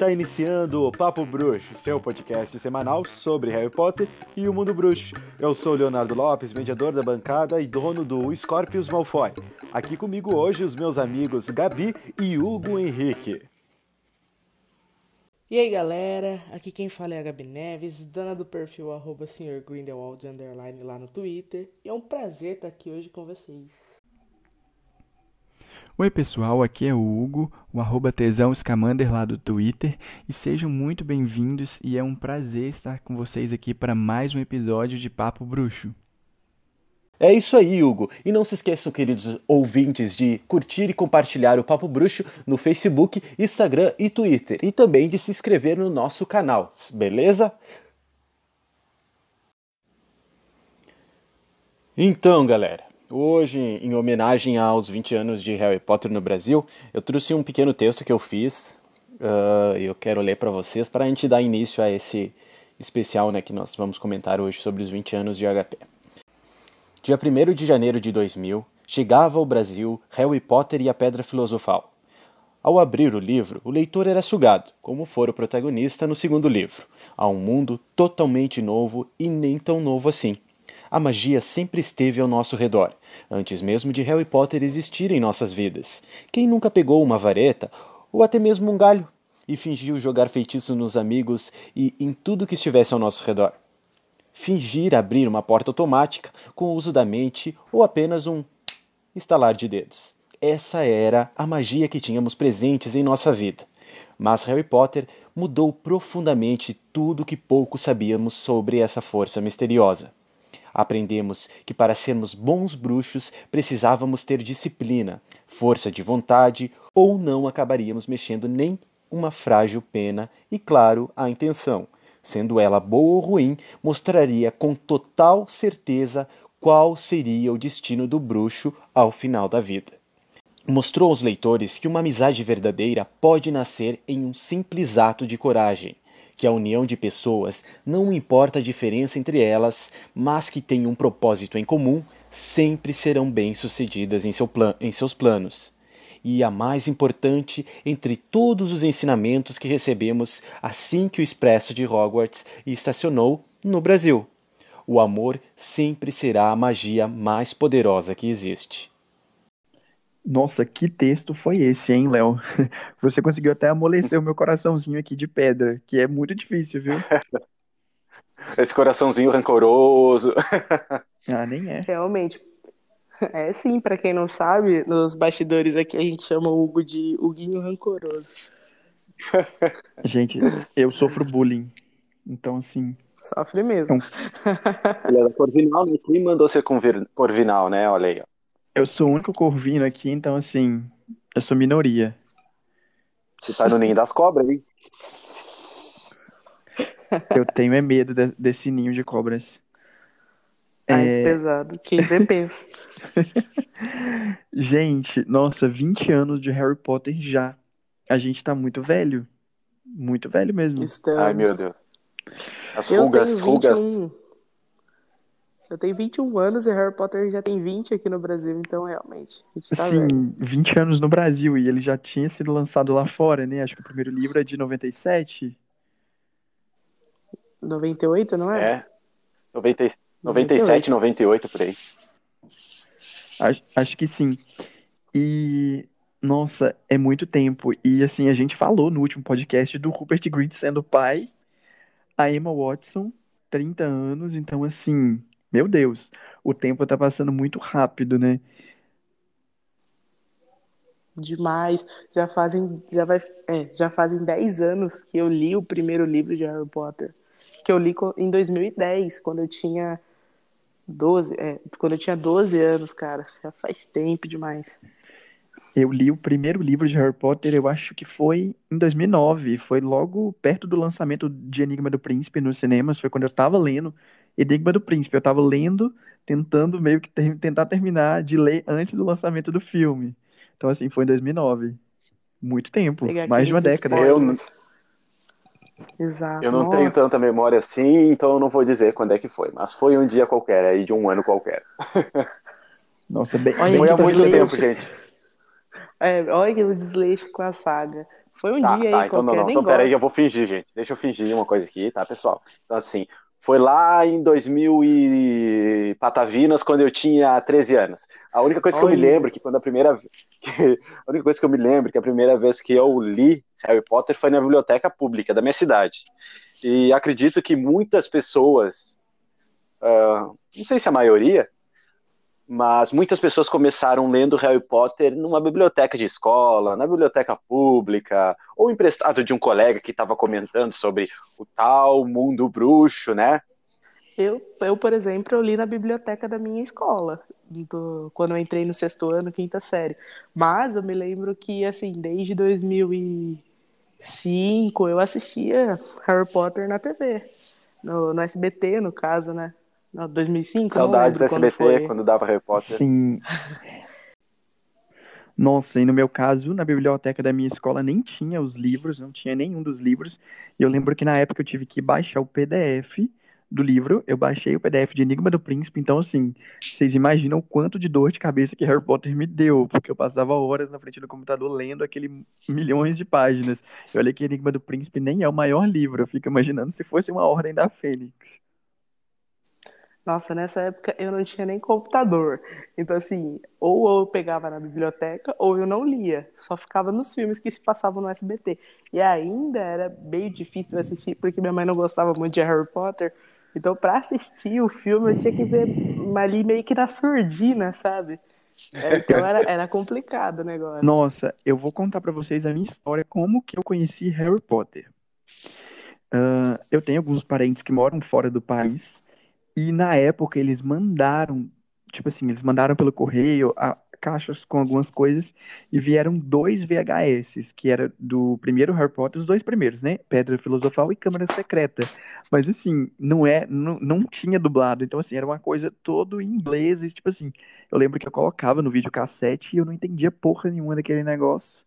Está iniciando o Papo Bruxo, seu podcast semanal sobre Harry Potter e o mundo bruxo. Eu sou Leonardo Lopes, mediador da bancada e dono do Scorpius Malfoy. Aqui comigo hoje os meus amigos Gabi e Hugo Henrique. E aí galera, aqui quem fala é a Gabi Neves, dona do perfil arroba Sr. Grindelwald lá no Twitter. E é um prazer estar aqui hoje com vocês. Oi pessoal, aqui é o Hugo, o arroba tesão Scamander lá do Twitter, e sejam muito bem-vindos e é um prazer estar com vocês aqui para mais um episódio de Papo Bruxo. É isso aí, Hugo. E não se esqueçam, queridos ouvintes, de curtir e compartilhar o Papo Bruxo no Facebook, Instagram e Twitter. E também de se inscrever no nosso canal, beleza? Então, galera, hoje, em homenagem aos 20 anos de Harry Potter no Brasil, eu trouxe um pequeno texto que eu fiz uh, e eu quero ler para vocês para a gente dar início a esse especial né, que nós vamos comentar hoje sobre os 20 anos de HP. Dia 1 de janeiro de 2000, chegava ao Brasil Harry Potter e a Pedra Filosofal. Ao abrir o livro, o leitor era sugado, como fora o protagonista no segundo livro, a um mundo totalmente novo e nem tão novo assim. A magia sempre esteve ao nosso redor, antes mesmo de Harry Potter existir em nossas vidas. Quem nunca pegou uma vareta, ou até mesmo um galho, e fingiu jogar feitiço nos amigos e em tudo que estivesse ao nosso redor? fingir abrir uma porta automática com o uso da mente ou apenas um estalar de dedos. Essa era a magia que tínhamos presentes em nossa vida. Mas Harry Potter mudou profundamente tudo que pouco sabíamos sobre essa força misteriosa. Aprendemos que para sermos bons bruxos precisávamos ter disciplina, força de vontade, ou não acabaríamos mexendo nem uma frágil pena e, claro, a intenção sendo ela boa ou ruim, mostraria com total certeza qual seria o destino do bruxo ao final da vida. Mostrou aos leitores que uma amizade verdadeira pode nascer em um simples ato de coragem, que a união de pessoas não importa a diferença entre elas, mas que têm um propósito em comum, sempre serão bem-sucedidas em, seu em seus planos e a mais importante entre todos os ensinamentos que recebemos assim que o Expresso de Hogwarts estacionou no Brasil. O amor sempre será a magia mais poderosa que existe. Nossa, que texto foi esse, hein, Léo? Você conseguiu até amolecer o meu coraçãozinho aqui de pedra, que é muito difícil, viu? Esse coraçãozinho rancoroso. Ah, nem é. Realmente, é sim, para quem não sabe, nos bastidores aqui a gente chama o Hugo de Huguinho Rancoroso. Gente, eu sofro bullying. Então, assim. Sofre mesmo. Ele é da Corvinal, né? Quem mandou ser Corvinal, né? Olha aí. Eu sou o único corvino aqui, então, assim, eu sou minoria. Você tá no ninho das cobras, hein? Eu tenho é medo de, desse ninho de cobras. Mais é... pesado. Quem vê pensa. gente, nossa, 20 anos de Harry Potter já. A gente tá muito velho. Muito velho mesmo. Estamos. Ai, meu Deus. As rugas, rugas. Eu tenho 21 anos e Harry Potter já tem 20 aqui no Brasil, então realmente. Tá Sim, velho. 20 anos no Brasil e ele já tinha sido lançado lá fora, né? Acho que o primeiro livro é de 97. 98, não é? É. 97. 97, 98 por aí. Acho, acho que sim. E nossa, é muito tempo. E assim, a gente falou no último podcast do Rupert Grint sendo pai, a Emma Watson, 30 anos, então assim, meu Deus, o tempo tá passando muito rápido, né? Demais. Já fazem, já vai, é, já fazem 10 anos que eu li o primeiro livro de Harry Potter, que eu li em 2010, quando eu tinha 12, é, quando eu tinha 12 anos, cara. Já faz tempo demais. Eu li o primeiro livro de Harry Potter, eu acho que foi em 2009. Foi logo perto do lançamento de Enigma do Príncipe nos cinemas. Foi quando eu tava lendo Enigma do Príncipe. Eu tava lendo, tentando meio que ter, tentar terminar de ler antes do lançamento do filme. Então, assim, foi em 2009. Muito tempo. Mais de uma década. Eu, Exato. Eu não Nossa. tenho tanta memória assim, então eu não vou dizer quando é que foi, mas foi um dia qualquer, aí de um ano qualquer. Nossa, bem, Olha, foi há que muito desleixo. tempo, gente. É, olha o desleixo com a saga. Foi um Tá, dia tá, aí então não, qualquer, não. nem Então peraí, eu vou fingir, gente. Deixa eu fingir uma coisa aqui, tá, pessoal? Então, assim, foi lá em 2000 e Patavinas, quando eu tinha 13 anos. A única coisa que eu me lembro que quando a primeira que, a única coisa que eu me lembro é que a primeira vez que eu li Harry Potter foi na biblioteca pública da minha cidade. E acredito que muitas pessoas, ah, não sei se a maioria, mas muitas pessoas começaram lendo Harry Potter numa biblioteca de escola, na biblioteca pública, ou emprestado de um colega que estava comentando sobre o tal mundo bruxo, né? Eu, eu, por exemplo, eu li na biblioteca da minha escola, do- quando eu entrei no sexto ano, quinta série. Mas eu me lembro que, assim, desde 2005 eu assistia Harry Potter na TV, no, no SBT, no caso, né? No 2005, não Saudades do lembro quando SBT foi. quando dava Harry Potter. Sim. Nossa, e no meu caso, na biblioteca da minha escola nem tinha os livros, não tinha nenhum dos livros. E eu lembro que na época eu tive que baixar o PDF do livro. Eu baixei o PDF de Enigma do Príncipe. Então, assim, vocês imaginam o quanto de dor de cabeça que Harry Potter me deu, porque eu passava horas na frente do computador lendo aquele milhões de páginas. Eu olhei que Enigma do Príncipe nem é o maior livro. Eu fico imaginando se fosse uma Ordem da Fênix. Nossa, nessa época eu não tinha nem computador. Então, assim, ou eu pegava na biblioteca ou eu não lia. Só ficava nos filmes que se passavam no SBT. E ainda era meio difícil assistir, porque minha mãe não gostava muito de Harry Potter. Então, pra assistir o filme, eu tinha que ver ali meio que na surdina, sabe? É, Então era, era complicado o negócio. Nossa, eu vou contar pra vocês a minha história, como que eu conheci Harry Potter. Ah, eu tenho alguns parentes que moram fora do país e na época eles mandaram, tipo assim, eles mandaram pelo correio a- caixas com algumas coisas e vieram dois VHS, que era do primeiro Harry Potter, os dois primeiros, né? Pedra Filosofal e Câmara Secreta. Mas assim, não é, não, não tinha dublado, então assim, era uma coisa todo em inglês, e tipo assim, eu lembro que eu colocava no videocassete e eu não entendia porra nenhuma daquele negócio.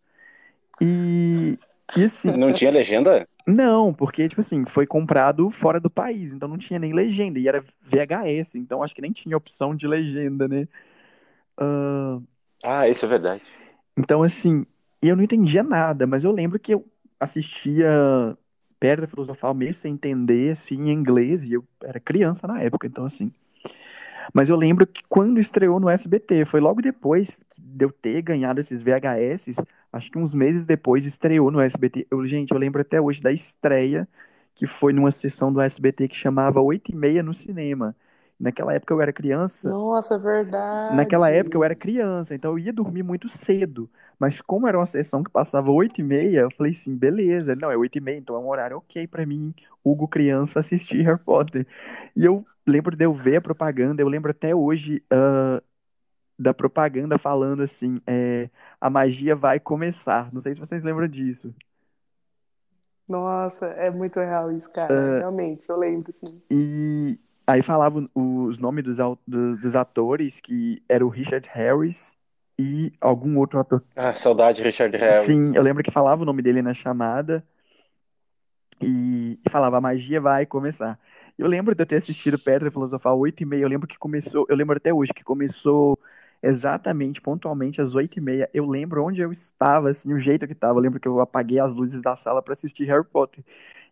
E, e assim, Não tinha legenda? Não, porque, tipo assim, foi comprado fora do país, então não tinha nem legenda, e era VHS, então acho que nem tinha opção de legenda, né? Ah, Ah, isso é verdade. então, assim, eu não entendia nada, mas eu lembro que eu assistia Pedra Filosofal mesmo sem entender, assim, em inglês, e eu era criança na época, então, assim. Mas eu lembro que quando estreou no SBT, foi logo depois de eu ter ganhado esses VHS, acho que uns meses depois estreou no SBT. Eu, gente, eu lembro até hoje da estreia, que foi numa sessão do SBT que chamava 8 e meia no cinema. Naquela época eu era criança, Nossa, verdade. naquela época eu era criança, então eu ia dormir muito cedo. Mas como era uma sessão que passava 8 e meia, eu falei assim, beleza, não, é 8 e meia, então é um horário ok pra mim, Hugo criança, assistir Harry Potter. E eu lembro de eu ver a propaganda, eu lembro até hoje ah, da propaganda falando assim, é, a magia vai começar. Não sei se vocês lembram disso. Nossa, é muito real isso, cara. Ah. Realmente, eu lembro, sim. E aí falavam os nomes dos, dos atores, que era o Richard Harris e algum outro ator Ah, saudade, Richard Harris. Sim, eu lembro que falava o nome dele na chamada e, e falava, a magia vai começar. Eu lembro de eu ter assistido Pedra Filosofal 8 e meia, eu lembro que começou, eu lembro até hoje que começou exatamente, pontualmente às 8 e meia. Eu lembro onde eu estava, assim, o jeito que estava. Eu lembro que eu apaguei as luzes da sala para assistir Harry Potter.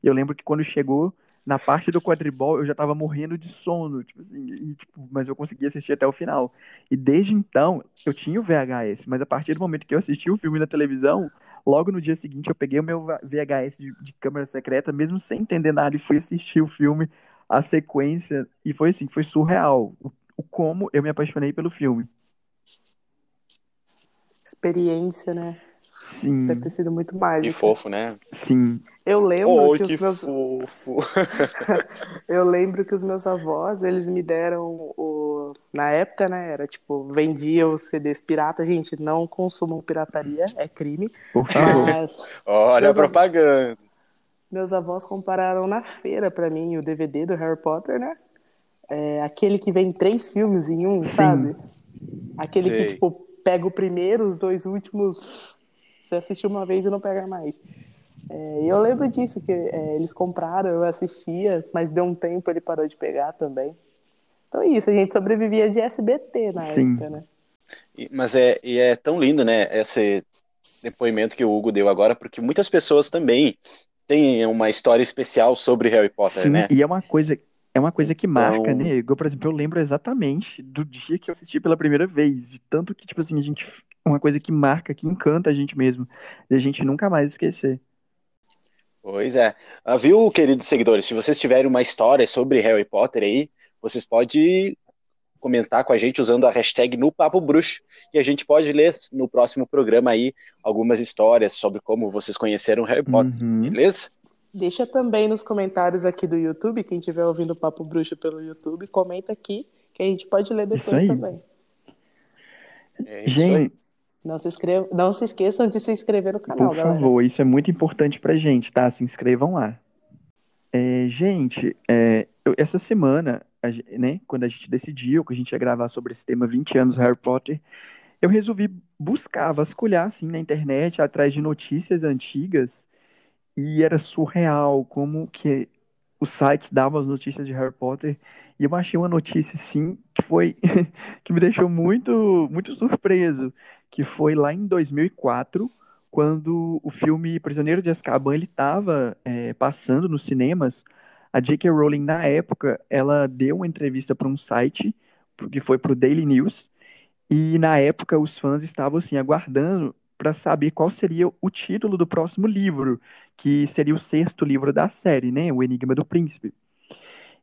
Eu lembro que quando chegou na parte do quadribol, eu já tava morrendo de sono, tipo assim, e, tipo, mas eu consegui assistir até o final. E desde então, eu tinha o VHS, mas a partir do momento que eu assisti o filme na televisão, logo no dia seguinte eu peguei o meu VHS de, de câmera secreta, mesmo sem entender nada, e fui assistir o filme, a sequência, e foi assim, foi surreal. O, o como eu me apaixonei pelo filme. Experiência, né? Sim, Deve ter sido muito Que mágico. fofo, né? sim. Eu lembro Oh, que que os meus fofo. Eu lembro que os meus avós, eles me deram o. Na época, né? Era tipo, vendia os CDs pirata. Gente, não consumam pirataria, é crime. Por favor. Mas Olha a Meus avós- propaganda. Meus avós compararam na feira pra mim o DVD do Harry Potter, né? É, aquele que vem três filmes em um, Sim. sabe? Aquele Sei. que, tipo, pega o primeiro, os dois últimos. Você assistiu uma vez e não pega mais. É, e eu lembro disso, que é, eles compraram, eu assistia, mas deu um tempo ele parou de pegar também. Então é isso, a gente sobrevivia de SBT na Sim. época, né? E- Mas é, e é tão lindo, né? Esse, depoimento que o Hugo deu agora, porque muitas pessoas também têm uma história especial sobre Harry Potter, Sim, né? e é uma coisa, é uma coisa que marca, Então- né? Igual, por exemplo, eu lembro exatamente do dia que eu assisti pela primeira vez, de tanto que, tipo assim, a gente, uma coisa que marca, que encanta a gente mesmo, e a gente nunca mais esquecer. Pois é. Ah, viu, queridos seguidores? Se vocês tiverem uma história sobre Harry Potter aí, vocês podem comentar com a gente usando a hashtag no Papo Bruxo e a gente pode ler no próximo programa aí algumas histórias sobre como vocês conheceram Harry Potter, Uhum. beleza? Deixa também nos comentários aqui do YouTube, quem estiver ouvindo o Papo Bruxo pelo YouTube, comenta aqui, que a gente pode ler Isso depois aí. também. É isso aí. Gente, Não se, inscreva, não se esqueçam de se inscrever no canal, por galera. favor, isso é muito importante pra gente, tá? Se inscrevam lá. É, gente, é, eu- essa semana, a né, quando a gente decidiu que a gente ia gravar sobre esse tema 20 anos Harry Potter, eu resolvi buscar, vasculhar assim na internet, atrás de notícias antigas, e era surreal como que os sites davam as notícias de Harry Potter, e eu achei uma notícia assim que foi que me deixou muito muito surpreso, que foi lá em 2004, quando o filme Prisioneiro de Azkaban ele estava passando nos cinemas. A J.K. Rowling na época ela deu uma entrevista para um site que foi para o Daily News e na época os fãs estavam assim aguardando para saber qual seria o título do próximo livro, que seria o sexto livro da série, né, O Enigma do Príncipe.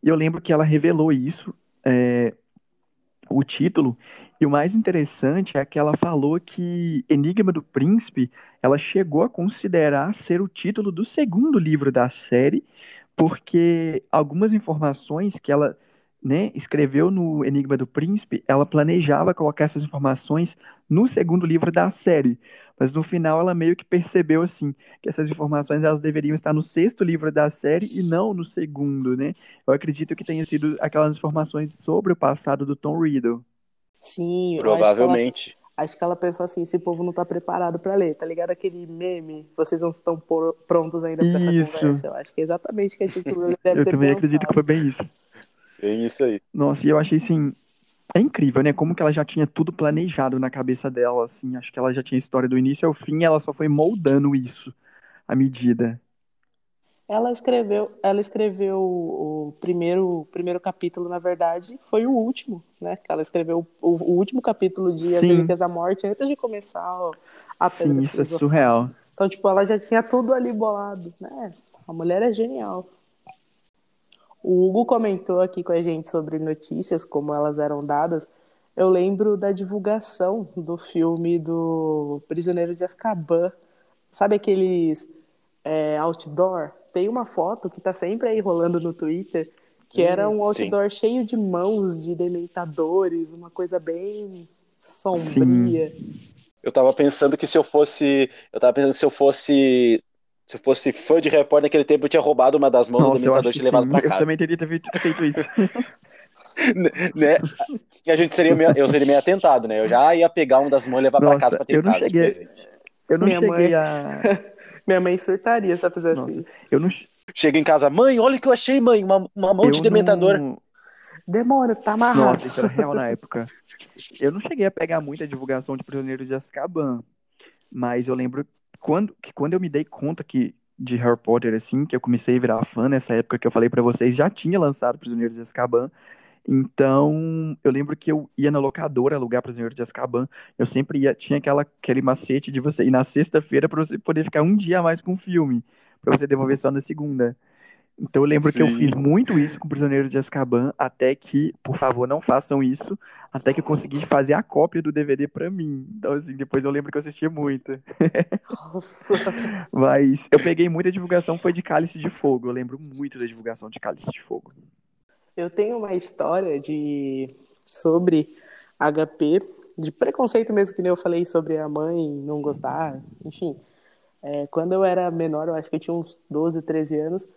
E eu lembro que ela revelou isso, é, o título, e o mais interessante é que ela falou que Enigma do Príncipe, ela chegou a considerar ser o título do segundo livro da série, porque algumas informações que ela né, escreveu no Enigma do Príncipe, ela planejava colocar essas informações no segundo livro da série, mas no final ela meio que percebeu assim que essas informações elas deveriam estar no sexto livro da série e não no segundo, né? Eu acredito que tenha sido aquelas informações sobre o passado do Tom Riddle. Sim, eu Provavelmente. Acho que, ela, pensou assim: esse povo não tá preparado para ler, tá ligado? Aquele meme, vocês não estão por, prontos ainda para essa Isso. conversa. Eu acho que é exatamente o que a gente deve Eu ter também pensado. acredito que foi bem isso. É isso aí. Nossa, e eu achei assim. É incrível, né? Como que ela já tinha tudo planejado na cabeça dela, assim. Acho que ela já tinha história do início ao fim, e ela só foi moldando isso à medida. Ela escreveu, ela escreveu o primeiro, o primeiro capítulo, na verdade, foi o último, né? Que ela escreveu o, o último capítulo de As. Relíquias da Morte antes de começar a Pedra Sim, isso é surreal. Então, tipo, ela já tinha tudo ali bolado, né? A mulher é genial. O Hugo comentou aqui com a gente sobre notícias, como elas eram dadas. Eu lembro da divulgação do filme do Prisioneiro de Azkaban. Sabe aqueles é, outdoor? Tem uma foto que tá sempre aí rolando no Twitter, que era um Hum, sim. outdoor cheio de mãos de dementadores, uma coisa bem sombria. Eu tava pensando que se eu fosse. Eu tava pensando que se eu fosse. Se eu fosse fã de Harry Potter naquele tempo, eu tinha roubado uma das mãos do Nossa, eu acho dementador e tinha levado sim. pra Eu casa. também teria feito, feito isso. né? E a gente seria meio, eu seria meio atentado, né? Eu já ia pegar uma das mãos e levar pra Nossa, casa pra ter eu não casa cheguei-. Eu não Minha cheguei mãe- a. Minha mãe surtaria se ela fizesse Nossa, isso. Eu não, Chega em casa, mãe, olha o que eu achei, mãe, uma, uma mão eu de dementador. não- Demônio, tá amarrado. Nossa, isso era real na época. Eu não cheguei a pegar muita divulgação de Prisioneiro de Azkaban, mas eu lembro quando, que quando eu me dei conta que de Harry Potter, assim, que eu comecei a virar fã nessa época que eu falei pra vocês, já tinha lançado Prisioneiro de Azkaban. Então, eu lembro que eu ia na locadora alugar Prisioneiro de Azkaban. Eu sempre ia, tinha aquela, aquele macete de você ir na sexta-feira pra você poder ficar um dia a mais com o filme, pra você devolver só na segunda. Então eu lembro que eu Sim. fiz muito isso com o Prisioneiro de Azkaban, até que, por favor, não façam isso, até que eu consegui fazer a cópia do DVD pra mim. Então, assim, depois eu lembro que eu assistia muito. Nossa. Mas eu peguei muita divulgação, foi de Cálice de Fogo. Eu lembro muito da divulgação de Cálice de Fogo. Eu tenho uma história de sobre HP, de preconceito mesmo, que nem eu falei sobre a mãe não gostar, enfim. É, quando eu era menor, eu acho que eu tinha uns 12, 13 anos,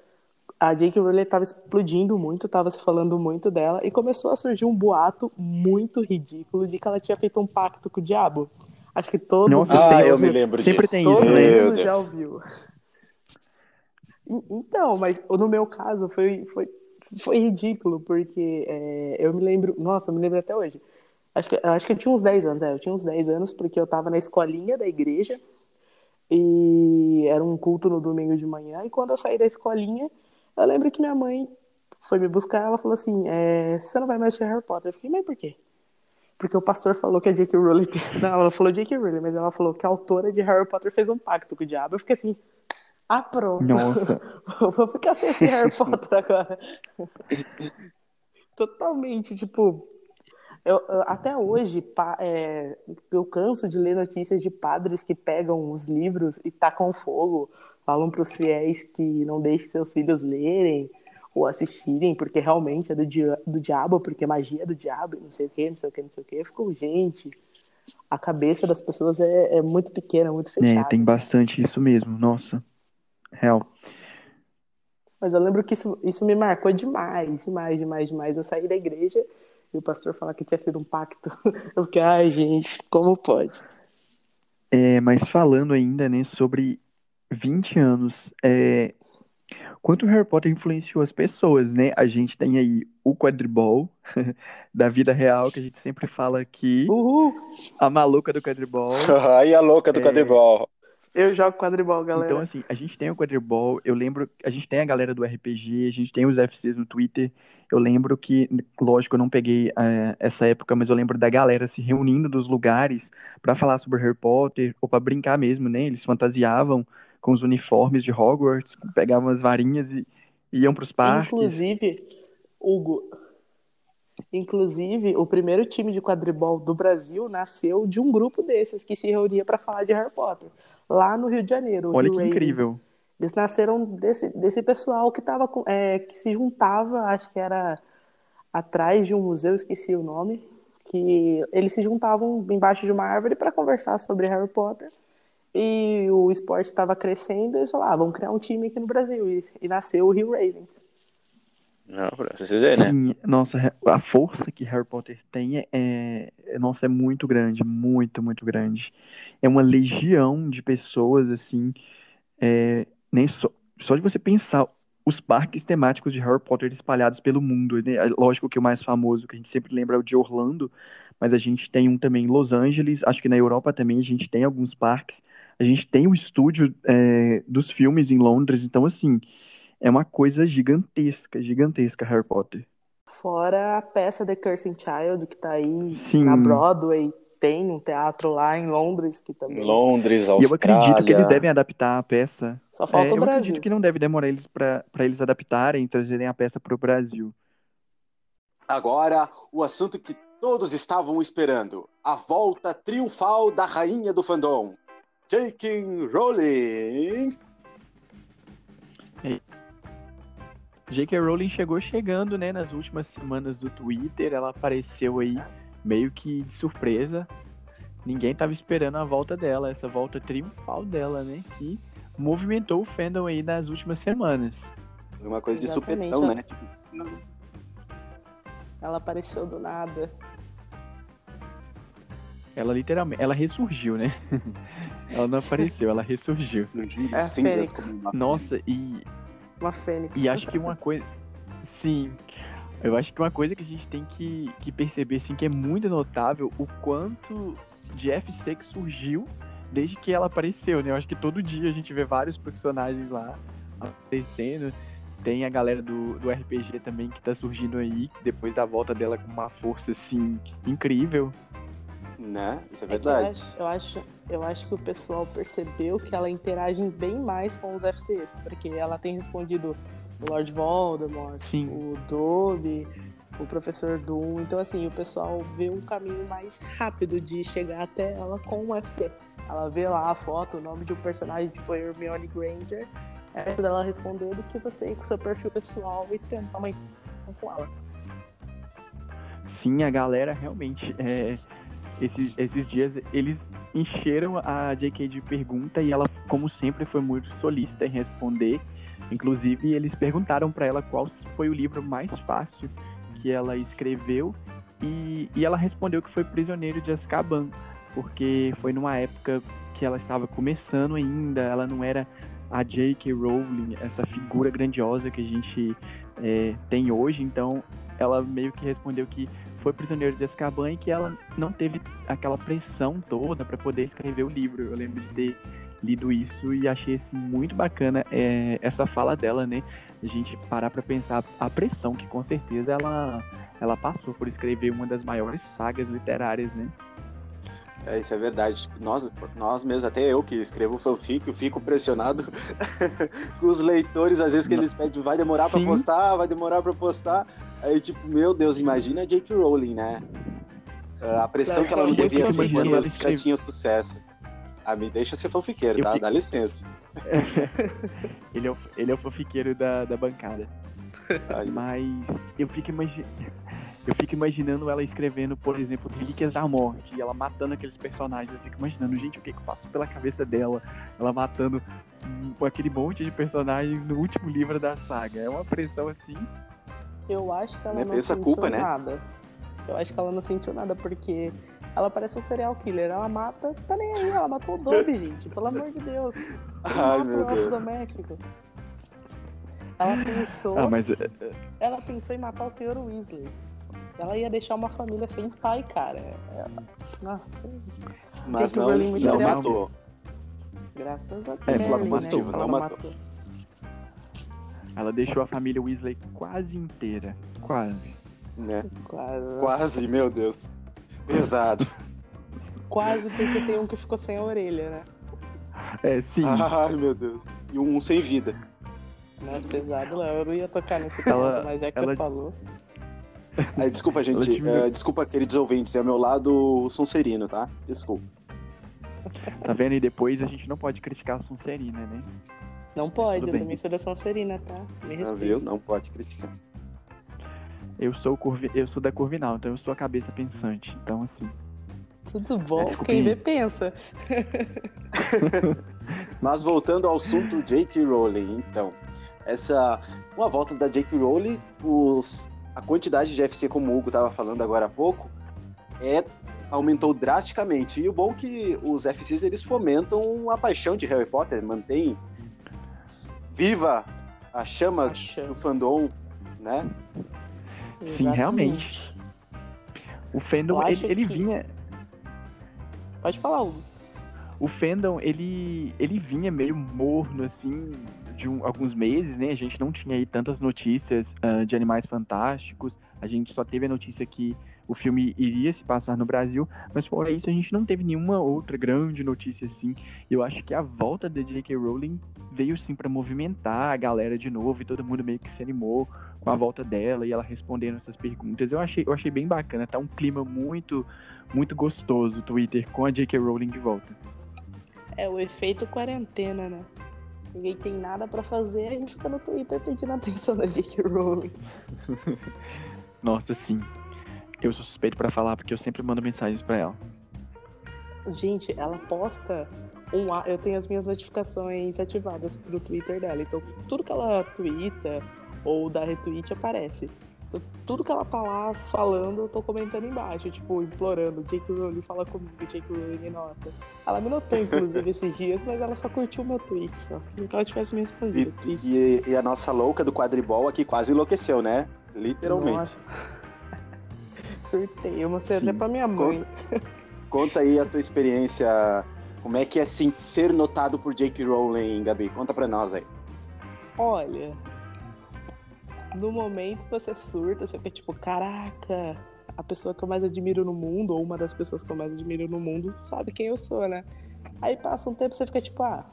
a J.K. Rowling estava explodindo muito, estava se falando muito dela, e começou a surgir um boato muito ridículo de que ela tinha feito um pacto com o diabo. Acho que todo Nossa, mundo Ah, sempre- eu me lembro sempre disso. tem Todo isso, né? Meu mundo já ouviu. Então, mas no meu caso foi, foi, foi ridículo, porque é, eu me lembro, nossa, eu me lembro até hoje. Acho que, acho que eu tinha uns 10 anos, é, eu tinha uns 10 anos, porque eu tava na escolinha da igreja, E era um culto no domingo de manhã. E quando eu saí da escolinha, eu lembro que minha mãe foi me buscar. Ela falou assim: é, Você não vai mais assistir Harry Potter? Eu fiquei, mas por quê? Porque o pastor falou que a J.K. Rowling. Não, ela falou J.K. Rowling, mas ela falou que a autora de Harry Potter fez um pacto com o diabo. Eu fiquei assim. Ah, pronto. Nossa. Vou ficar sem esse Harry Potter agora. Totalmente, tipo, eu, até hoje, é, eu canso de ler notícias de padres que pegam os livros e tacam fogo, falam para os fiéis que não deixem seus filhos lerem ou assistirem, porque realmente é do, dia, do diabo, porque magia é do diabo, não sei o que, não sei o que, não sei o que. Eu fico, gente, a cabeça das pessoas é, é muito pequena, muito é, fechada. É, tem bastante isso mesmo, nossa, real. Mas eu lembro que isso, isso me marcou demais, demais, demais, demais. Eu saí da igreja e o pastor falar que tinha sido um pacto. Eu fiquei, ai, gente, como pode? É, mas falando ainda, né, sobre 20 anos, é, quanto o Harry Potter influenciou as pessoas, né? A gente tem aí o quadribol da vida real, que a gente sempre fala aqui. Uhul! A maluca do quadribol. Aí a louca do é... quadribol. Eu jogo quadribol, galera. Então, assim, a gente tem o quadribol, eu lembro, a gente tem a galera do RPG, a gente tem os FCs no Twitter. Eu lembro que, lógico, eu não peguei é, essa época, mas eu lembro da galera se reunindo dos lugares para falar sobre Harry Potter, ou para brincar mesmo, né? Eles fantasiavam com os uniformes de Hogwarts, pegavam as varinhas e iam para os parques. Inclusive, Hugo, Inclusive, o primeiro time de quadribol do Brasil nasceu de um grupo desses que se reunia para falar de Harry Potter lá no Rio de Janeiro. Olha que incrível. Eles nasceram desse, desse pessoal que, tava, é, que se juntava, acho que era atrás de um museu, esqueci o nome, que eles se juntavam embaixo de uma árvore para conversar sobre Harry Potter. E o esporte estava crescendo e eles falaram, ah, vamos criar um time aqui no Brasil. E, e nasceu o Rio Ravens. Não, pra você ver, né? Sim, nossa, a força que Harry Potter tem é, é, nossa, é muito grande, muito, muito grande é uma legião de pessoas, assim, é, nem só, só de você pensar os parques temáticos de Harry Potter espalhados pelo mundo. Né? É lógico que o mais famoso que a gente sempre lembra é o de Orlando, mas a gente tem um também em Los Angeles, acho que na Europa também a gente tem alguns parques. A gente tem o estúdio é, dos filmes em Londres, então assim, é uma coisa gigantesca, gigantesca Harry Potter. Fora a peça The Cursing Child, que tá aí Sim. na Broadway, tem um teatro lá em Londres que também. Londres, Austrália. E eu acredito que eles devem adaptar a peça. Só falta é, o Brasil. Eu acredito que não deve demorar eles para eles adaptarem, trazerem a peça para o Brasil. Agora, o assunto que todos estavam esperando: a volta triunfal da rainha do fandom, J.K. Rowling. J.K. Rowling chegou chegando, né, nas últimas semanas do Twitter. Ela apareceu aí meio que de surpresa. Ninguém tava esperando a volta dela, essa volta triunfal dela, né? Que movimentou o fandom aí nas últimas semanas. Uma coisa de supetão, né? Tipo, ela apareceu do nada. Ela literalmente, ela ressurgiu, né? ela não apareceu, ela ressurgiu. É cinzas Nossa, e uma fênix. E acho que uma coisa, sim, eu acho que uma coisa que a gente tem que, que perceber, assim, que é muito notável, o quanto de FC que surgiu desde que ela apareceu, né? Eu acho que todo dia a gente vê vários personagens lá aparecendo. Tem a galera do, do RPG também que tá surgindo aí, depois da volta dela com uma força, assim, incrível. Né? Isso é verdade. É eu, acho, eu, acho, eu acho que o pessoal percebeu que ela interage bem mais com os FCs, porque ela tem respondido o Lord Voldemort, Sim. o Dobby, o Professor Doom. Então, assim, o pessoal vê um caminho mais rápido de chegar até ela com o UFC. Ela vê lá a foto, o nome de um personagem tipo Hermione Granger, é dela responder do que você ir com o seu perfil pessoal e tentar uma com ela. Sim, a galera realmente. É, esses, esses dias eles encheram a JK de pergunta e ela, como sempre, foi muito solícita em responder. Inclusive, eles perguntaram para ela qual foi o livro mais fácil que ela escreveu e, e ela respondeu que foi Prisioneiro de Azkaban, porque foi numa época que ela estava começando ainda, ela não era a J.K. Rowling, essa figura grandiosa que a gente é, tem hoje, então ela meio que respondeu que foi Prisioneiro de Azkaban e que ela não teve aquela pressão toda para poder escrever o livro. Eu lembro de ter lido isso e achei assim muito bacana é, essa fala dela, né? A gente parar para pensar a pressão que com certeza ela ela passou por escrever uma das maiores sagas literárias, né? É, isso é verdade. Tipo, nós, nós mesmos, até eu que escrevo fanfic, eu fico pressionado com os leitores, às vezes que eles pedem, vai demorar para postar, vai demorar para postar. Aí, tipo, meu Deus, imagina a J.K. Rowling, né? A pressão que ela não devia ter quando ela já tinha sucesso. Ah, me deixa ser fanfiqueiro, tá? Fico... Dá licença. ele, é o, ele é o fanfiqueiro da, da bancada. Mas eu fico imaginando. Eu fico imaginando ela escrevendo, por exemplo, Relíquias da Morte, e ela matando aqueles personagens. Eu fico imaginando, gente, o que que passou pela cabeça dela? Ela matando um, aquele monte de personagens no último livro da saga. É uma pressão assim. Eu acho que ela é não sentiu culpa, né? nada. Né? Eu acho que ela não sentiu nada, porque ela parece um serial killer. Ela mata, tá nem aí, ela matou o Dobby, gente. Pelo amor de Deus. Ela Ai, meu Deus. doméstico. Ela pensou. Ah, mas... É, ela pensou em matar o Sr. Weasley. Ela ia deixar uma família sem pai, cara. Ela... Nossa. Mas não, não matou. Graças a Deus. É, esse lado positivo, né? não matou. matou. Ela deixou a família Weasley quase inteira. Quase. Né? Quase. Quase, meu Deus. Pesado. Quase porque tem um que ficou sem a orelha, né? É, sim. Ai, meu Deus. E um sem vida. Mais pesado, Léo. Eu não ia tocar nesse ponto, mas já que ela... você falou. Aí, desculpa, gente. Uh, desculpa, queridos ouvintes. É o meu lado Sonserino, tá? Desculpa. Tá vendo? E depois a gente não pode criticar a Sonserina, né? Não pode, eu também sou da Sonserina, tá? Me respeita. Não, viu? Não pode criticar. Eu sou, curvi... eu sou da Corvinal, então eu sou a cabeça pensante. Então, assim. Tudo bom, quem vê pensa. Mas voltando ao assunto J.K. Rowling, então. Essa. Uma volta da J.K. Rowling, os a quantidade de FC, como o Hugo estava falando agora há pouco, é, aumentou drasticamente. E o bom é que os FCs eles fomentam a paixão de Harry Potter, mantém viva a chama, a chama. do fandom, né? Sim, realmente. O fandom, ele, ele que... vinha... Pode falar, Hugo. O fandom, ele, ele vinha meio morno, assim, de um, alguns meses, né? A gente não tinha aí tantas notícias uh, de Animais Fantásticos. A gente só teve a notícia que o filme iria se passar no Brasil, mas fora isso a gente não teve nenhuma outra grande notícia assim. Eu acho que a volta da J.K. Rowling veio sim para movimentar a galera de novo e todo mundo meio que se animou com a volta dela e ela respondendo essas perguntas. Eu achei, eu achei bem bacana, tá um clima muito muito gostoso Twitter com a J.K. Rowling de volta. É o efeito quarentena, né? Ninguém tem nada para fazer, a gente fica no Twitter pedindo atenção da J.K. Rowling. Nossa, sim. Eu sou suspeito para falar porque eu sempre mando mensagens para ela. Gente, ela posta um eu tenho as minhas notificações ativadas pro Twitter dela, então tudo que ela twitta ou dá retweet aparece tudo que ela tá lá falando, eu tô comentando embaixo, tipo, implorando, Jake Rowling fala comigo, Jake Rowling me nota. Ela me notou, inclusive, esses dias, mas ela só curtiu meu tweet, só. Queria que ela tivesse me respondido. E, e, e, a nossa louca do quadribol aqui quase enlouqueceu, né? Literalmente. Nossa. Surtei, eu mostrei Sim. até pra minha mãe. Conta, conta aí a tua experiência, como é que é assim, ser notado por Jake Rowling, Gabi? Conta pra nós aí. Olha, no momento você surta, você fica tipo, caraca, a pessoa que eu mais admiro no mundo, ou uma das pessoas que eu mais admiro no mundo, sabe quem eu sou, né? Aí passa um tempo você fica tipo, ah,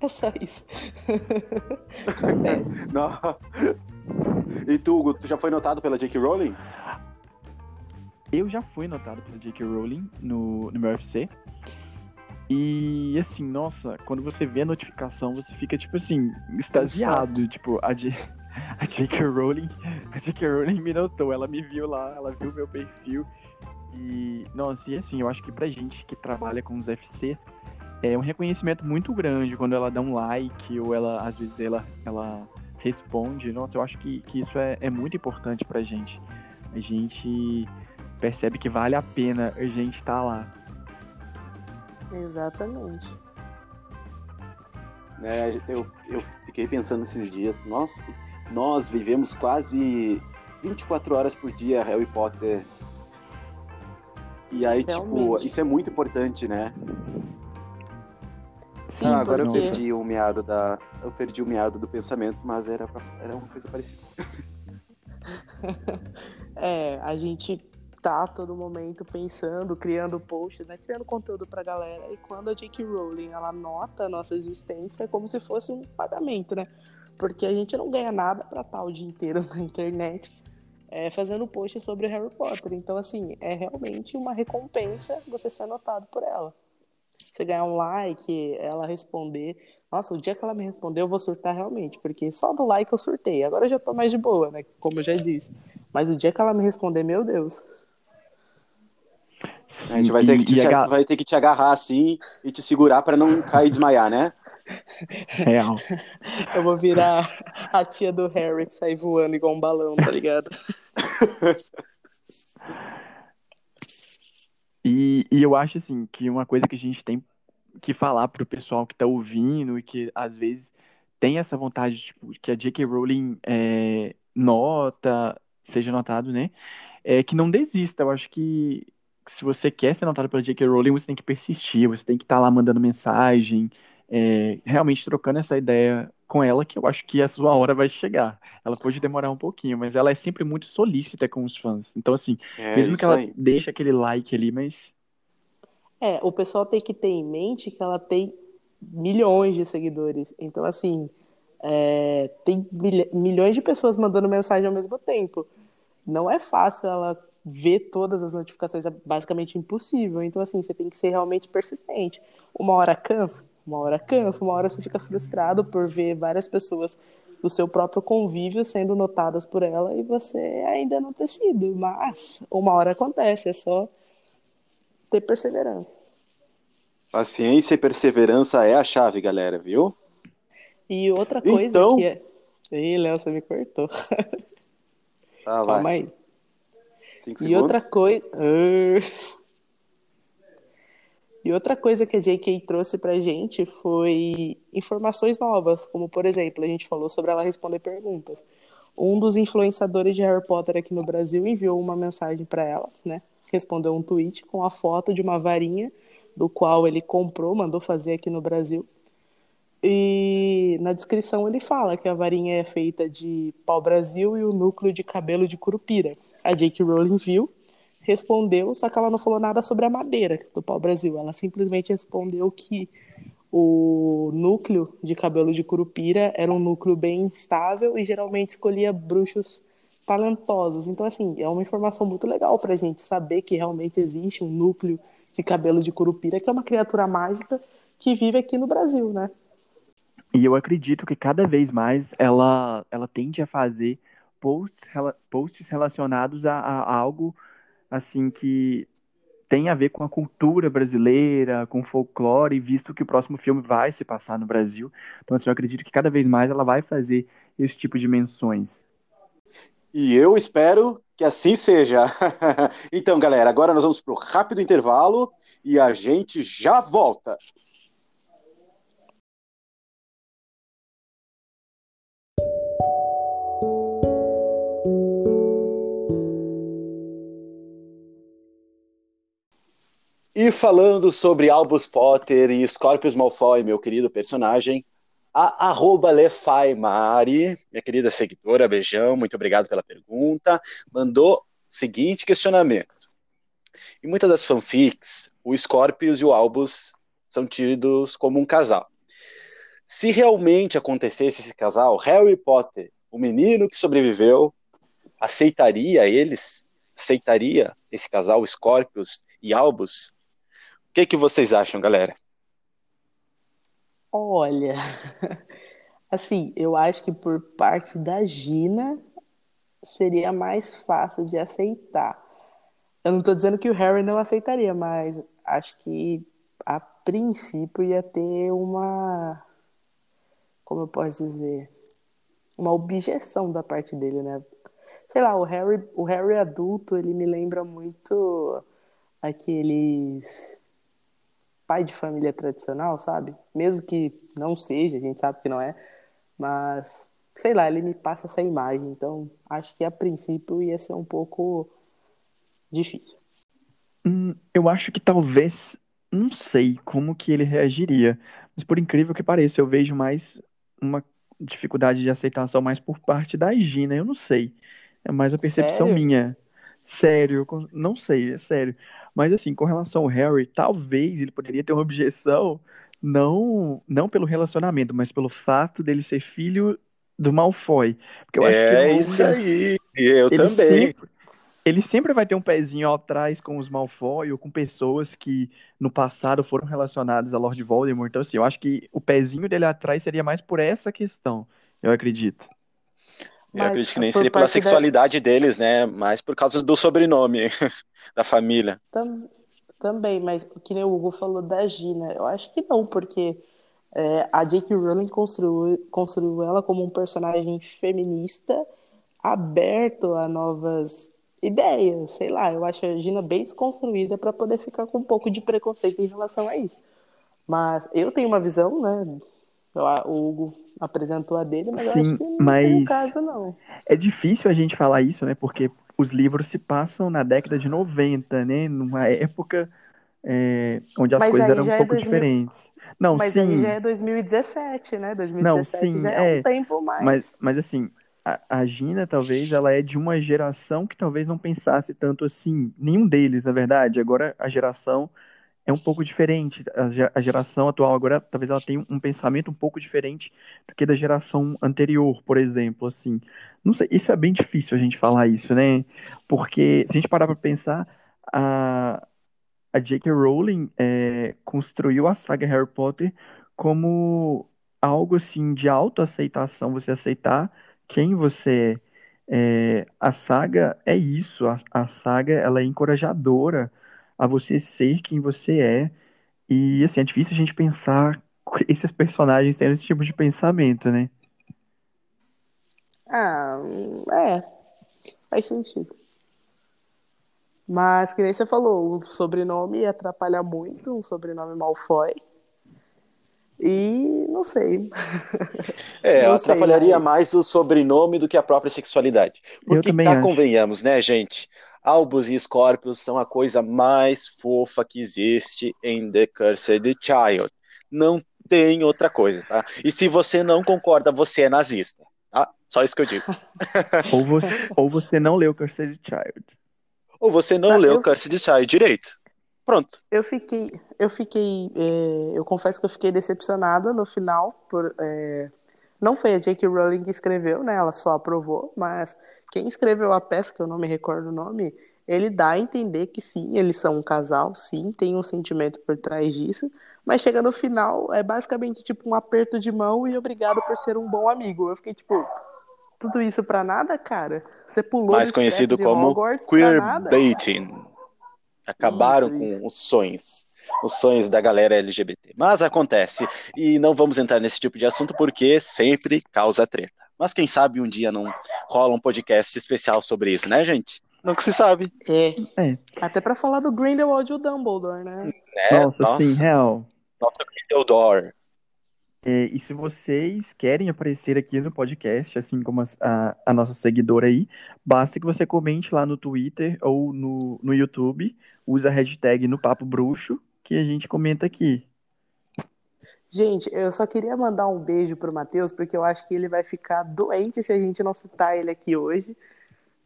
é só isso. Acontece. Não. E tu, Hugo, tu já foi notado pela J.K. Rowling? Eu já fui notado pela J.K. Rowling no, no meu UFC. E assim, nossa, quando você vê a notificação, você fica, tipo assim, extasiado. Tipo, a, J, a J.K. Rowling, a J.K. Rowling me notou, ela me viu lá, ela viu meu perfil. E, nossa, e assim, eu acho que pra gente que trabalha com os FCs, é um reconhecimento muito grande quando ela dá um like ou ela, às vezes, ela, ela responde. Nossa, eu acho que, que isso é, é muito importante pra gente. A gente percebe que vale a pena a gente estar tá lá. Exatamente. É, eu, eu fiquei pensando esses dias, nossa, nós vivemos quase 24 horas por dia Harry Potter. E aí, tipo, Realmente. tipo, isso é muito importante, né? Sim, Ah, agora eu perdi o meado da. Eu perdi o meado do pensamento, mas era, pra- era uma coisa parecida. É, a gente tá todo momento pensando, criando posts, né, criando conteúdo pra galera. E quando a J.K. Rowling ela nota a nossa existência, é como se fosse um pagamento, né? Porque a gente não ganha nada pra estar o dia inteiro na internet é, fazendo posts sobre Harry Potter. Então, assim, é realmente uma recompensa você ser notado por ela. Você ganhar um like, ela responder. Nossa, o dia que ela me responder, eu vou surtar realmente, porque só do like eu surtei. Agora eu já tô mais de boa, né? Como eu já disse. Mas o dia que ela me responder, meu Deus. A gente vai ter, que te, a ga- vai ter que te agarrar assim e te segurar pra não cair e desmaiar, né? Real. Eu vou virar a tia do Harry que sai voando igual um balão, tá ligado? E, e eu acho assim que uma coisa que a gente tem que falar pro pessoal que tá ouvindo e que às vezes tem essa vontade, tipo, que a J.K. Rowling é, nota, seja notado, né? É que não desista. Eu acho que se você quer ser notado pela J.K. Rowling, você tem que persistir, você tem que estar lá mandando mensagem, é, realmente trocando essa ideia com ela, que eu acho que a sua hora vai chegar. Ela pode demorar um pouquinho, mas ela é sempre muito solícita com os fãs. Então, assim, É mesmo que ela aí. deixe aquele like ali, mas É, o pessoal tem que ter em mente que ela tem milhões de seguidores. Então, assim, é, tem milhões de pessoas mandando mensagem ao mesmo tempo. Não é fácil ela ver todas as notificações, é basicamente impossível. Então, assim, você tem que ser realmente persistente. Uma hora cansa, uma hora cansa, uma hora você fica frustrado por ver várias pessoas do seu próprio convívio sendo notadas por ela e você ainda não ter sido. Mas uma hora acontece, é só ter perseverança. Paciência e perseverança é a chave, galera, viu? E outra coisa Então- que é. Ih, Léo, você me cortou. Tá, Calma vai. aí. Cinco E segundos. outra coisa. E outra coisa que a JK trouxe pra gente foi informações novas, como por exemplo, a gente falou sobre ela responder perguntas. Um dos influenciadores de Harry Potter aqui no Brasil enviou uma mensagem pra ela, né? Respondeu um tweet com a foto de uma varinha do qual ele comprou, mandou fazer aqui no Brasil. E na descrição ele fala que a varinha é feita de pau-brasil e o núcleo de cabelo de curupira. A J.K. Rowling viu, respondeu, só que ela não falou nada sobre a madeira do pau-brasil. Ela simplesmente respondeu que o núcleo de cabelo de curupira era um núcleo bem instável e geralmente escolhia bruxos talentosos. Então, assim, é uma informação muito legal pra gente saber que realmente existe um núcleo de cabelo de curupira, que é uma criatura mágica que vive aqui no Brasil, né? E eu acredito que cada vez mais ela, ela tende a fazer posts, posts relacionados a, a algo assim que tem a ver com a cultura brasileira, com folclore, visto que o próximo filme vai se passar no Brasil. Então, assim, eu acredito que cada vez mais ela vai fazer esse tipo de menções. E eu espero que assim seja. então, galera, agora nós vamos para o rápido intervalo e a gente já volta. E falando sobre Albus Potter e Scorpius Malfoy, meu querido personagem, a Lefaimari, minha querida seguidora, beijão, muito obrigado pela pergunta, mandou o seguinte questionamento. Em muitas das fanfics, o Scorpius e o Albus são tidos como um casal. Se realmente acontecesse esse casal, Harry Potter, o menino que sobreviveu, aceitaria eles? Aceitaria esse casal, Scorpius e Albus? O que, que vocês acham, galera? Olha, assim, eu acho que por parte da Gina seria mais fácil de aceitar. Eu não tô dizendo que o Harry não aceitaria, mas acho que a princípio ia ter uma, como eu posso dizer, uma objeção da parte dele, né? Sei lá, o Harry, o Harry adulto, ele me lembra muito aqueles pai de família tradicional, sabe? Mesmo que não seja, a gente sabe que não é, mas sei lá, ele me passa essa imagem, então acho que a princípio ia ser um pouco difícil. Hum, eu acho que talvez, não sei como que ele reagiria, Mas por incrível que pareça, eu vejo mais uma dificuldade de aceitação mais por parte da Gina, eu não sei. É mais uma percepção Sério? minha. Sério, não sei, é sério. Mas assim, com relação ao Harry, talvez ele poderia ter uma objeção, não, não pelo relacionamento, mas pelo fato dele ser filho do Malfoy. Porque eu acho que É longo isso aí. Eu ele também. sempre, ele sempre vai ter um pezinho atrás com os Malfoy ou com pessoas que no passado foram relacionadas a Lord Voldemort. Então, assim, eu acho que o pezinho dele atrás seria mais por essa questão, eu acredito. Eu Mas acredito que nem por seria pela parte da- sexualidade deles, né? Mas por causa do sobrenome da família. Tam- também, mas que nem o Hugo falou da Gina, eu acho que não, porque é, a J.K. Rowling construiu, construiu ela como um personagem feminista aberto a novas ideias, sei lá, eu acho a Gina bem desconstruída para poder ficar com um pouco de preconceito em relação a isso. Mas eu tenho uma visão, né? O Hugo apresentou a dele, mas eu Sim, acho que não seria o mas- caso, não. É difícil a gente falar isso, né? Porque os livros se passam na década de 90, né? Numa época é, onde as Mas coisas eram um é pouco 2000 diferentes. Não, Mas sim. aí já é 2017, né? 2017 sim, já é, é. um tempo mais. Mas, mas assim, a, a Gina, talvez, ela é de uma geração que talvez não pensasse tanto assim. Nenhum deles, na verdade. Agora, a geração é um pouco diferente. A, ge- a geração atual agora, talvez ela tenha um pensamento um pouco diferente do que da geração anterior, por exemplo, assim. Não sei, isso é bem difícil a gente falar isso, né? Porque, se a gente parar para pensar, a, a J.K. Rowling é, construiu a saga Harry Potter como algo assim de autoaceitação, você aceitar quem você é. É, a saga é isso, a, a saga ela é encorajadora a você ser quem você é. E assim, é difícil a gente pensar esses personagens tendo esse tipo de pensamento, né? Ah, é. Faz sentido. Mas, que nem você falou, o sobrenome atrapalha muito, um sobrenome Malfoy. E não sei. É, Não sei, atrapalharia mas- mais o sobrenome do que a própria sexualidade. Porque também cá acho. convenhamos, né, gente? Albus e Scorpius são a coisa mais fofa que existe em The Cursed Child. Não tem outra coisa, tá? E se você não concorda, você é nazista, tá? Só isso que eu digo. Ou você, ou você não leu Cursed Child. Ou você não Tá, leu eu- Cursed Child direito. Pronto. Eu fiquei, eu fiquei, é, eu confesso que eu fiquei decepcionada no final por, é, não foi a J.K. Rowling que escreveu, né? Ela só aprovou, mas quem escreveu a peça, que eu não me recordo o nome, ele dá a entender que sim, eles são um casal, sim, tem um sentimento por trás disso, mas chega no final é basicamente tipo um aperto de mão e obrigado por ser um bom amigo. Eu fiquei tipo, tudo isso pra nada, cara? Você pulou Mais conhecido como Hogwarts queerbaiting. Acabaram Isso, com isso. os sonhos. Os sonhos da galera LGBT. Mas acontece. E não vamos entrar nesse tipo de assunto porque sempre causa treta. Mas quem sabe um dia não rola um podcast especial sobre isso, né, gente? Nunca se sabe. É. É. Até pra falar do Grindelwald e o Dumbledore, né? É, Nossa, sim, real. Nossa, Grindeldor. É, e se vocês querem aparecer aqui no podcast, assim como as- a, a nossa seguidora aí, basta que você comente lá no Twitter ou no, no YouTube, usa a hashtag no Papo Bruxo, que a gente comenta aqui. Gente, eu só queria mandar um beijo pro Matheus, porque eu acho que ele vai ficar doente se a gente não citar ele aqui hoje.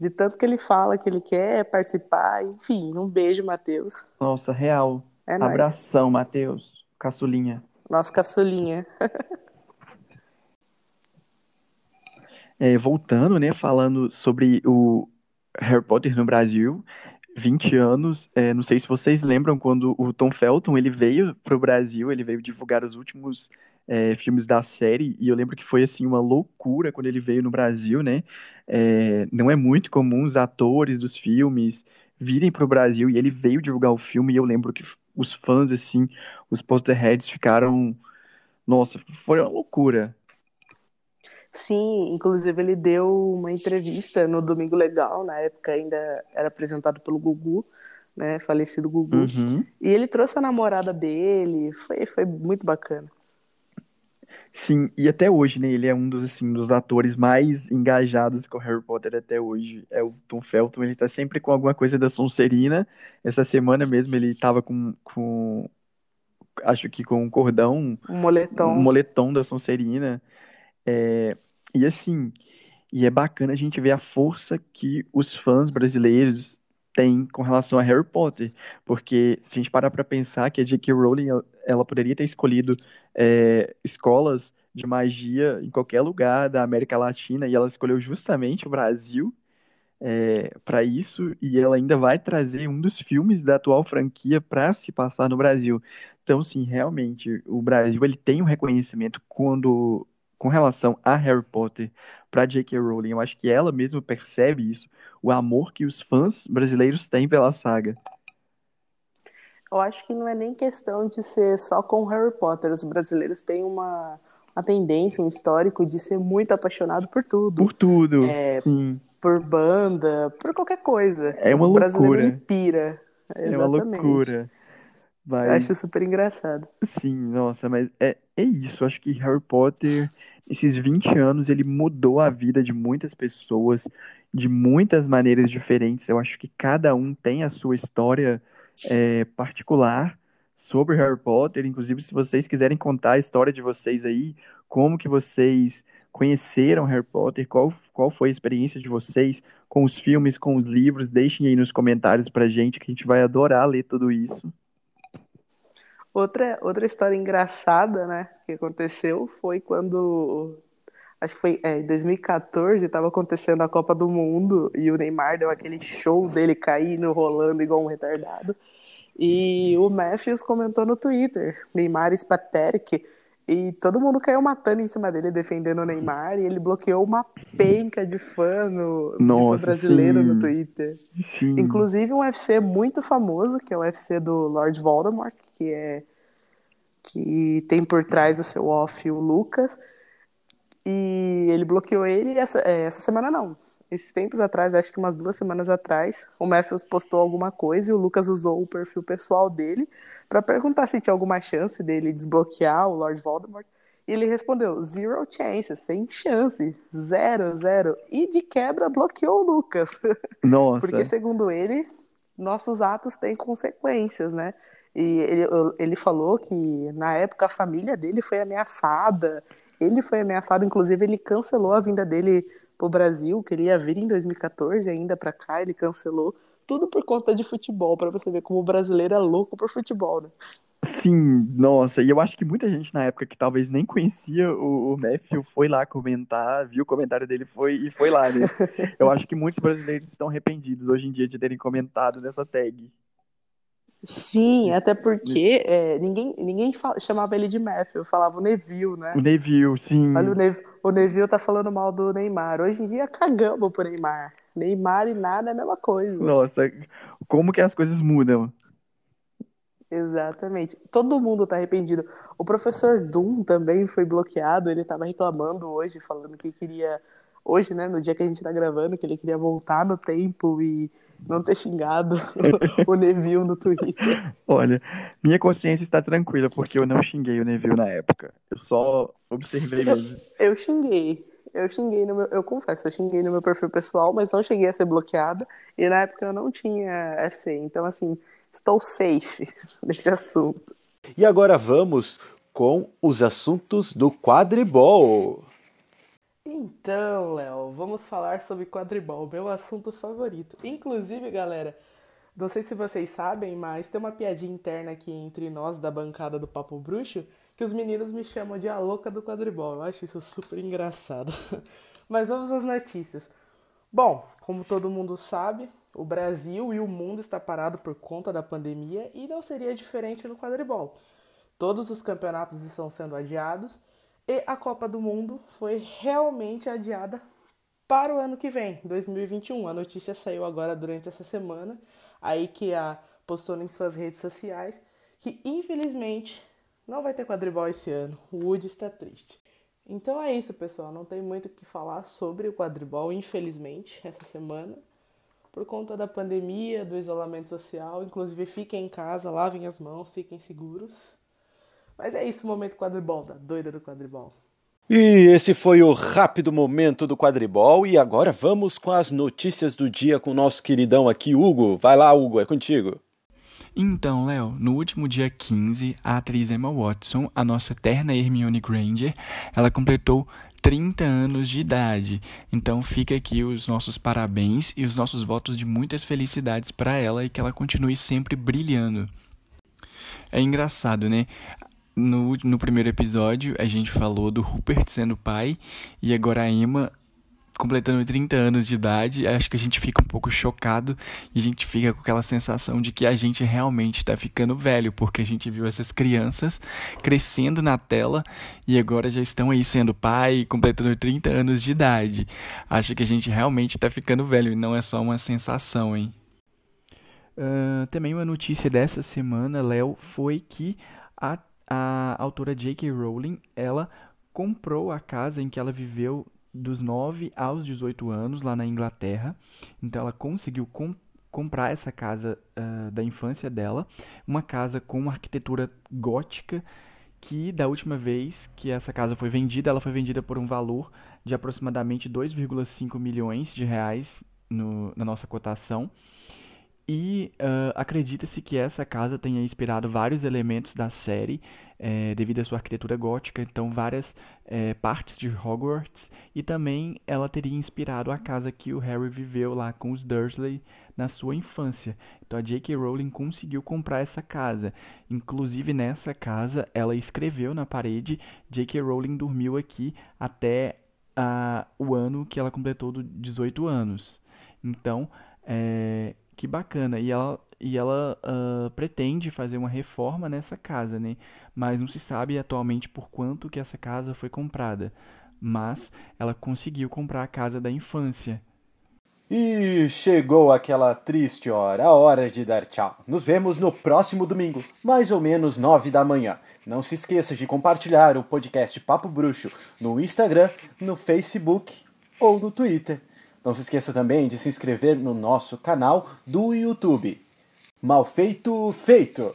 De tanto que ele fala que ele quer participar. Enfim, um beijo, Matheus. Nossa, real. É. Abração, Matheus. Caçulinha. Nosso caçulinha. É, voltando, né, falando sobre o Harry Potter no Brasil, 20 anos, é, não sei se vocês lembram quando o Tom Felton, ele veio para o Brasil, ele veio divulgar os últimos é, filmes da série, e eu lembro que foi, assim, uma loucura quando ele veio no Brasil, né, É, não é muito comum os atores dos filmes virem para o Brasil, e ele veio divulgar o filme, e eu lembro que os fãs, assim, os Potterheads ficaram, nossa, foi uma loucura. Sim, inclusive ele deu uma entrevista no Domingo Legal, na época ainda era apresentado pelo Gugu, né? Falecido Gugu. Uhum. E ele trouxe a namorada dele, foi, foi muito bacana. Sim, e até hoje, né, ele é um dos, assim, dos atores mais engajados com Harry Potter até hoje. É o Tom Felton, ele tá sempre com alguma coisa da Sonserina. Essa semana mesmo ele tava com, com acho que com um cordão, Um moletom. um moletom da Sonserina. É, e assim, e é bacana a gente ver a força que os fãs brasileiros têm com relação a Harry Potter, porque se a gente parar para pensar que a J.K. Rowling ela- poderia ter escolhido é, escolas de magia em qualquer lugar da América Latina e ela escolheu justamente o Brasil para isso e ela ainda vai trazer um dos filmes da atual franquia para se passar no Brasil. Então, sim, realmente, o Brasil ele tem um reconhecimento quando com relação a Harry Potter para J.K. Rowling. Eu acho que ela mesma percebe isso, o amor que os fãs brasileiros têm pela saga. Eu acho que não é nem questão de ser só com Harry Potter. Os brasileiros têm uma, uma tendência, um histórico de ser muito apaixonado por tudo. Por tudo, É, sim. Por banda, por qualquer coisa. É uma o brasileiro loucura. ele pira. É uma Exatamente. Eu acho super engraçado. Sim, nossa, mas é, é isso. Acho que Harry Potter, esses 20 anos, ele mudou a vida de muitas pessoas de muitas maneiras diferentes. Eu acho que cada um tem a sua história é, particular sobre Harry Potter. Inclusive, se vocês quiserem contar a história de vocês aí, como que vocês conheceram Harry Potter, qual, qual foi a experiência de vocês com os filmes, com os livros, deixem aí nos comentários pra gente, que a gente vai adorar ler tudo isso. Outra, outra história engraçada, né, que aconteceu foi quando, acho que foi é, em 2014, estava acontecendo a Copa do Mundo e o Neymar deu aquele show dele caindo, rolando igual um retardado. E o Matthews comentou no Twitter, Neymar is pathetic, e todo mundo caiu matando em cima dele, defendendo o Neymar, e ele bloqueou uma penca de fã, no, de fã Nossa, brasileiro no sim. Twitter. Sim. Inclusive um UFC muito famoso, que é o UFC do Lord Voldemort, que é que tem por trás o seu off o Lucas. E ele bloqueou ele essa, é, essa semana não. Esses tempos atrás, acho que umas duas semanas atrás, o Matthews postou alguma coisa e o Lucas usou o perfil pessoal dele para perguntar se tinha alguma chance dele desbloquear o Lord Voldemort. E ele respondeu, zero chances, sem chance, zero, zero. E de quebra bloqueou o Lucas. Nossa. Porque, segundo ele, nossos atos têm consequências, né? E ele, ele falou que, na época, a família dele foi ameaçada. Ele foi ameaçado, inclusive, ele cancelou a vinda dele pro Brasil, que ele ia vir em 2014 ainda para cá, ele cancelou. Tudo por conta de futebol, para você ver como o brasileiro é louco por futebol, né? Sim, nossa, e eu acho que muita gente na época que talvez nem conhecia o, o Matthew foi lá comentar, viu o comentário dele foi, e foi lá, né? Eu acho que muitos brasileiros estão arrependidos hoje em dia de terem comentado nessa tag. Sim, até porque é, ninguém, ninguém fala- chamava ele de Matthew, falava o Neville, né? O Neville, sim. Olha, o Neville, o Neville tá falando mal do Neymar. Hoje em dia cagamos pro Neymar. Neymar e nada é a mesma coisa. Nossa, como que as coisas mudam? Exatamente. Todo mundo tá arrependido. O professor Doom também foi bloqueado. Ele tava reclamando hoje, falando que queria. Hoje, né, no dia que a gente tá gravando, que ele queria voltar no tempo e não ter xingado o Neville no Twitter. Olha, minha consciência está tranquila porque eu não xinguei o Neville na época. Eu só observei mesmo. Eu xinguei. Eu xinguei no meu. Eu confesso, eu xinguei no meu perfil pessoal, mas não cheguei a ser bloqueada. E na época eu não tinha FC. Então, assim, estou safe nesse assunto. E agora vamos com os assuntos do quadribol. Então, Léo, vamos falar sobre quadribol, meu assunto favorito. Inclusive, galera, não sei se vocês sabem, mas tem uma piadinha interna aqui entre nós da bancada do Papo Bruxo que os meninos me chamam de a louca do quadribol. Eu acho isso super engraçado. Mas vamos às notícias. Bom, como todo mundo sabe, o Brasil e o mundo está parado por conta da pandemia e não seria diferente no quadribol. Todos os campeonatos estão sendo adiados e a Copa do Mundo foi realmente adiada para o ano que vem, 2021. A notícia saiu agora durante essa semana, aí que a postou em suas redes sociais que infelizmente não vai ter quadribol esse ano. O Wood está triste. Então é isso, pessoal. Não tem muito o que falar sobre o quadribol, infelizmente, essa semana. Por conta da pandemia, do isolamento social. Inclusive, fiquem em casa, lavem as mãos, fiquem seguros. Mas é isso, o momento quadribol, da doida do quadribol. E esse foi o rápido momento do quadribol. E agora vamos com as notícias do dia com o nosso queridão aqui, Hugo. Vai lá, Hugo, é contigo. Então, Léo, no último dia 15, a atriz Emma Watson, a nossa eterna Hermione Granger, ela completou 30 anos de idade. Então fica aqui os nossos parabéns e os nossos votos de muitas felicidades para ela e que ela continue sempre brilhando. É engraçado, né? No, no primeiro episódio a gente falou do Rupert sendo pai e agora a Emma completando 30 anos de idade, acho que a gente fica um pouco chocado e a gente fica com aquela sensação de que a gente realmente está ficando velho, porque a gente viu essas crianças crescendo na tela e agora já estão aí sendo pai, completando 30 anos de idade. Acho que a gente realmente está ficando velho e não é só uma sensação, hein? Uh, também uma notícia dessa semana, Léo, foi que a, a autora J.K. Rowling, ela comprou a casa em que ela viveu dos 9 aos 18 anos lá na Inglaterra. Então ela conseguiu com, comprar essa casa uh, da infância dela, uma casa com uma arquitetura gótica que da última vez que essa casa foi vendida, ela foi vendida por um valor de aproximadamente 2,5 milhões de reais no, na nossa cotação. E uh, acredita-se que essa casa tenha inspirado vários elementos da série é, devido à sua arquitetura gótica, então várias é, partes de Hogwarts, e também ela teria inspirado a casa que o Harry viveu lá com os Dursley na sua infância. Então a J.K. Rowling conseguiu comprar essa casa. Inclusive nessa casa ela escreveu na parede: J.K. Rowling dormiu aqui até uh, o ano que ela completou dos 18 anos. Então, é, que bacana. E ela, e ela uh, pretende fazer uma reforma nessa casa, né? Mas não se sabe atualmente por quanto que essa casa foi comprada. Mas ela conseguiu comprar a casa da infância. E chegou aquela triste hora, a hora de dar tchau. Nos vemos no próximo domingo, mais ou menos nove da manhã. Não se esqueça de compartilhar o podcast Papo Bruxo no Instagram, no Facebook ou no Twitter. Não se esqueça também de se inscrever no nosso canal do YouTube. Mal feito, feito!